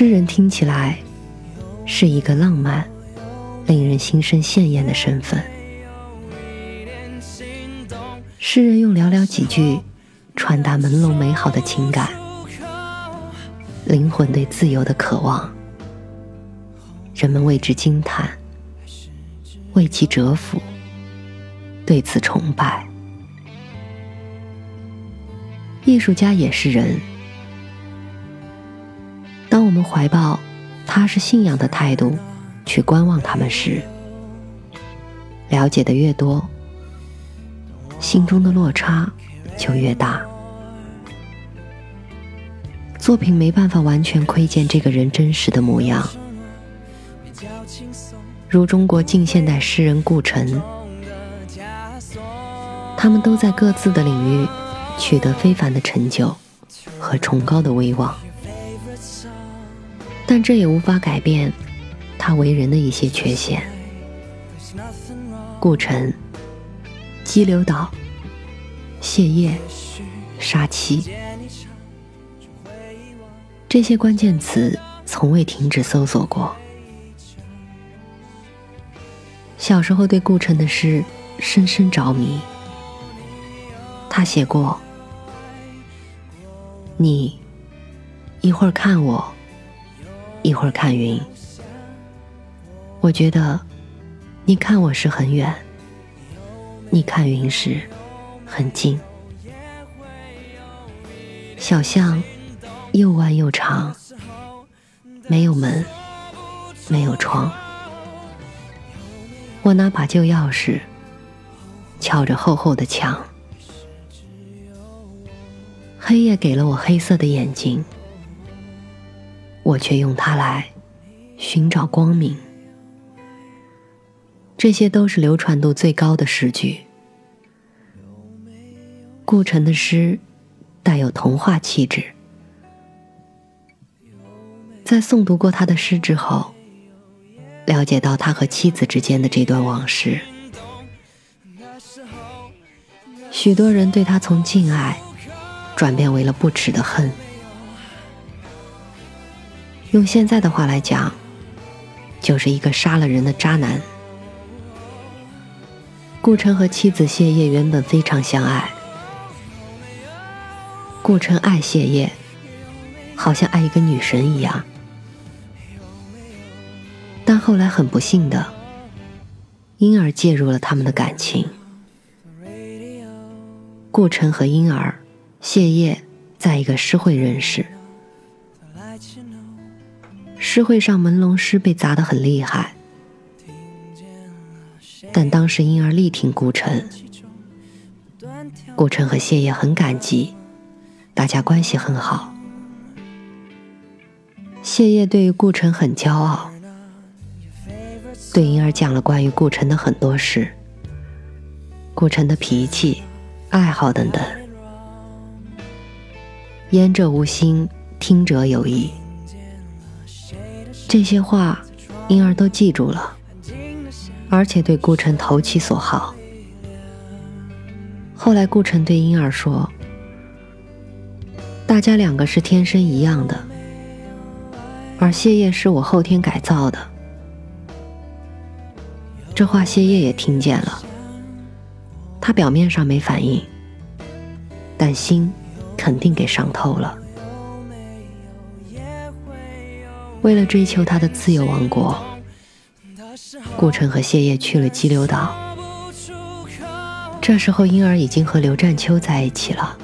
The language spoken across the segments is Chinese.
诗人听起来。是一个浪漫、令人心生羡艳的身份。诗人用寥寥几句传达朦胧美好的情感，灵魂对自由的渴望，人们为之惊叹，为其折服，对此崇拜。艺术家也是人，们怀抱。他是信仰的态度去观望他们时，了解的越多，心中的落差就越大。作品没办法完全窥见这个人真实的模样，如中国近现代诗人顾城，他们都在各自的领域取得非凡的成就和崇高的威望。但这也无法改变他为人的一些缺陷。顾城、激流岛、谢烨、杀妻，这些关键词从未停止搜索过。小时候对顾城的诗深深着迷。他写过：“你一会儿看我。”一会儿看云，我觉得你看我时很远，你看云时很近。小巷又弯又长，没有门，没有窗。我拿把旧钥匙，敲着厚厚的墙。黑夜给了我黑色的眼睛。我却用它来寻找光明。这些都是流传度最高的诗句。顾城的诗带有童话气质。在诵读过他的诗之后，了解到他和妻子之间的这段往事，许多人对他从敬爱转变为了不耻的恨。用现在的话来讲，就是一个杀了人的渣男。顾城和妻子谢烨原本非常相爱，顾城爱谢烨，好像爱一个女神一样。但后来很不幸的，婴儿介入了他们的感情。顾城和婴儿，谢烨在一个诗会认识。诗会上朦胧诗被砸得很厉害，但当时婴儿力挺顾城，顾城和谢烨很感激，大家关系很好。谢烨对于顾城很骄傲，对婴儿讲了关于顾城的很多事，顾城的脾气、爱好等等。言者无心，听者有意。这些话，婴儿都记住了，而且对顾城投其所好。后来，顾城对婴儿说：“大家两个是天生一样的，而谢烨是我后天改造的。”这话谢烨也听见了，他表面上没反应，但心肯定给伤透了。为了追求他的自由王国，顾城和谢烨去了激流岛。这时候，婴儿已经和刘占秋在一起了，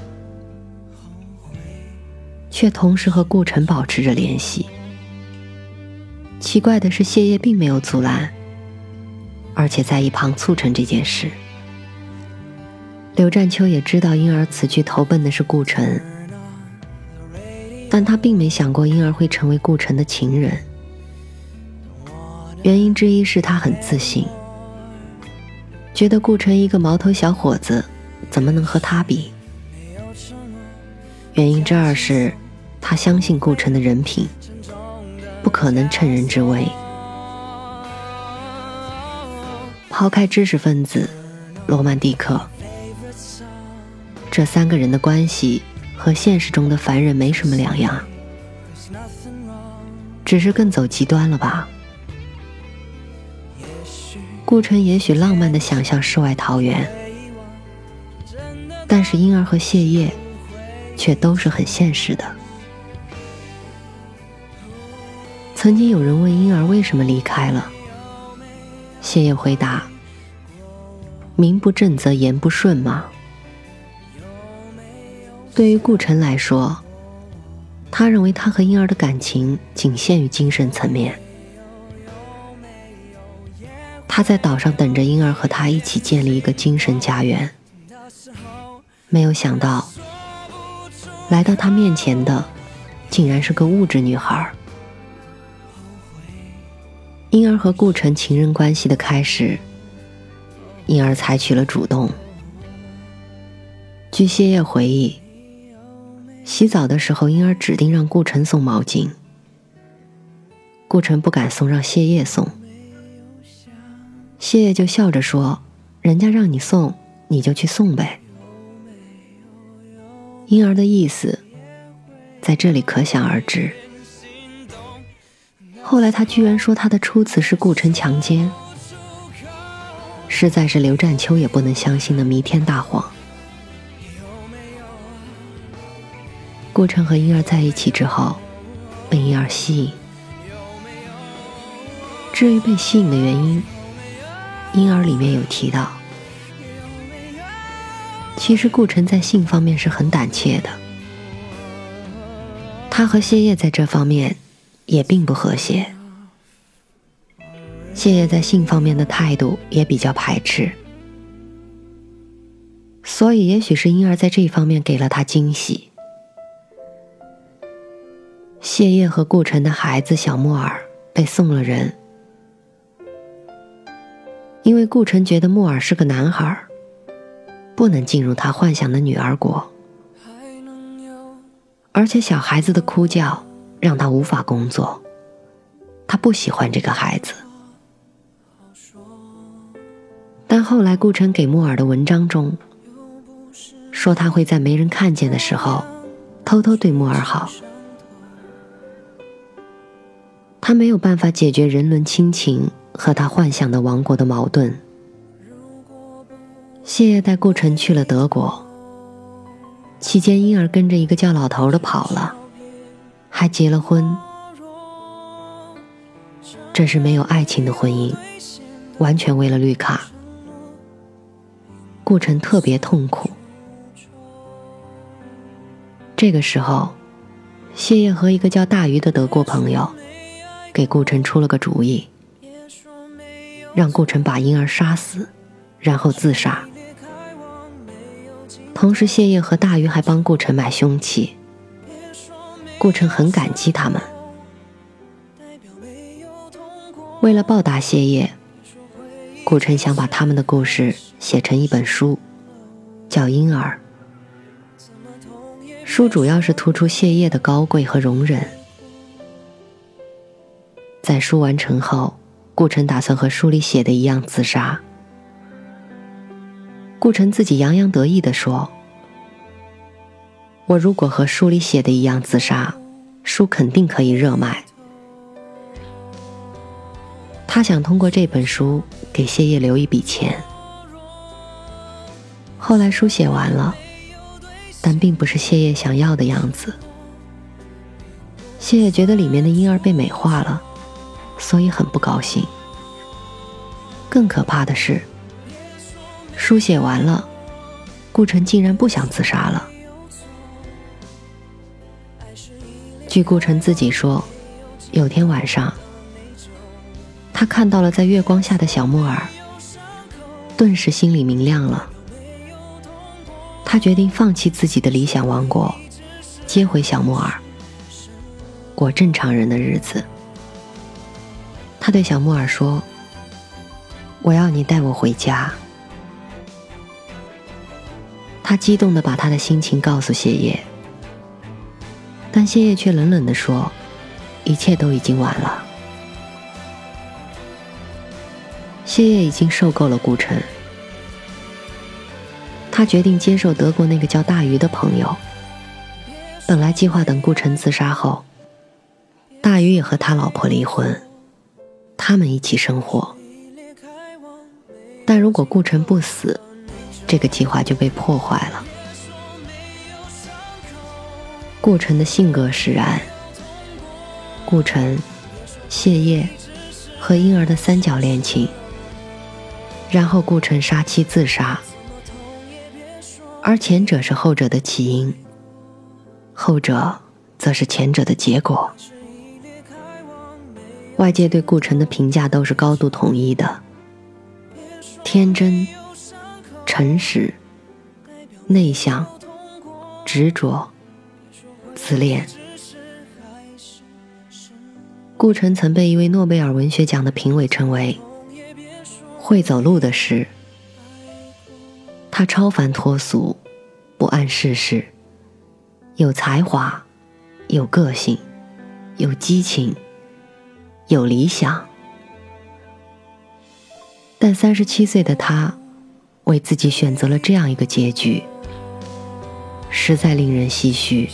却同时和顾城保持着联系。奇怪的是，谢烨并没有阻拦，而且在一旁促成这件事。刘占秋也知道婴儿此去投奔的是顾城。但他并没想过婴儿会成为顾城的情人，原因之一是他很自信，觉得顾城一个毛头小伙子怎么能和他比？原因之二是，他相信顾城的人品不可能趁人之危。抛开知识分子、罗曼蒂克这三个人的关系。和现实中的凡人没什么两样，只是更走极端了吧？顾城也许浪漫的想象世外桃源，但是婴儿和谢烨却都是很现实的。曾经有人问婴儿为什么离开了，谢烨回答：“名不正则言不顺嘛。”对于顾城来说，他认为他和婴儿的感情仅限于精神层面。他在岛上等着婴儿和他一起建立一个精神家园，没有想到，来到他面前的竟然是个物质女孩。婴儿和顾城情人关系的开始，婴儿采取了主动。据谢烨回忆。洗澡的时候，婴儿指定让顾城送毛巾。顾城不敢送，让谢烨送。谢烨就笑着说：“人家让你送，你就去送呗。”婴儿的意思在这里可想而知。后来他居然说他的初次是顾城强奸，实在是刘占秋也不能相信的弥天大谎。顾城和婴儿在一起之后，被婴儿吸引。至于被吸引的原因，婴儿里面有提到，其实顾城在性方面是很胆怯的，他和谢烨在这方面也并不和谐。谢烨在性方面的态度也比较排斥，所以也许是婴儿在这方面给了他惊喜。谢烨和顾城的孩子小木耳被送了人，因为顾城觉得木耳是个男孩，不能进入他幻想的女儿国，而且小孩子的哭叫让他无法工作，他不喜欢这个孩子。但后来顾城给木耳的文章中说，他会在没人看见的时候偷偷对木耳好。他没有办法解决人伦亲情和他幻想的王国的矛盾。谢烨带顾城去了德国，期间婴儿跟着一个叫老头的跑了，还结了婚。这是没有爱情的婚姻，完全为了绿卡。顾城特别痛苦。这个时候，谢烨和一个叫大鱼的德国朋友。给顾城出了个主意，让顾城把婴儿杀死，然后自杀。同时，谢烨和大鱼还帮顾城买凶器。顾城很感激他们。为了报答谢烨，顾城想把他们的故事写成一本书，叫《婴儿》。书主要是突出谢烨的高贵和容忍。在书完成后，顾城打算和书里写的一样自杀。顾城自己洋洋得意地说：“我如果和书里写的一样自杀，书肯定可以热卖。”他想通过这本书给谢烨留一笔钱。后来书写完了，但并不是谢烨想要的样子。谢烨觉得里面的婴儿被美化了，所以很不高兴。更可怕的是，书写完了，顾城竟然不想自杀了。据顾城自己说，有天晚上，他看到了在月光下的小木耳，顿时心里明亮了。他决定放弃自己的理想王国，接回小木耳。过正常人的日子，他对小木耳说：“我要你带我回家。”他激动的把他的心情告诉谢烨，但谢烨却冷冷的说：“一切都已经晚了。”谢烨已经受够了顾城，他决定接受德国那个叫大鱼的朋友。本来计划等顾城自杀后。大鱼也和他老婆离婚，他们一起生活。但如果顾城不死，这个计划就被破坏了。顾城的性格使然，顾城、谢烨和婴儿的三角恋情，然后顾城杀妻自杀，而前者是后者的起因，后者则是前者的结果。外界对顾城的评价都是高度统一的：天真、诚实、内向、执着、自恋。顾城曾被一位诺贝尔文学奖的评委称为“会走路的诗”。他超凡脱俗，不谙世事，有才华，有个性，有激情。有理想，但三十七岁的他，为自己选择了这样一个结局，实在令人唏嘘。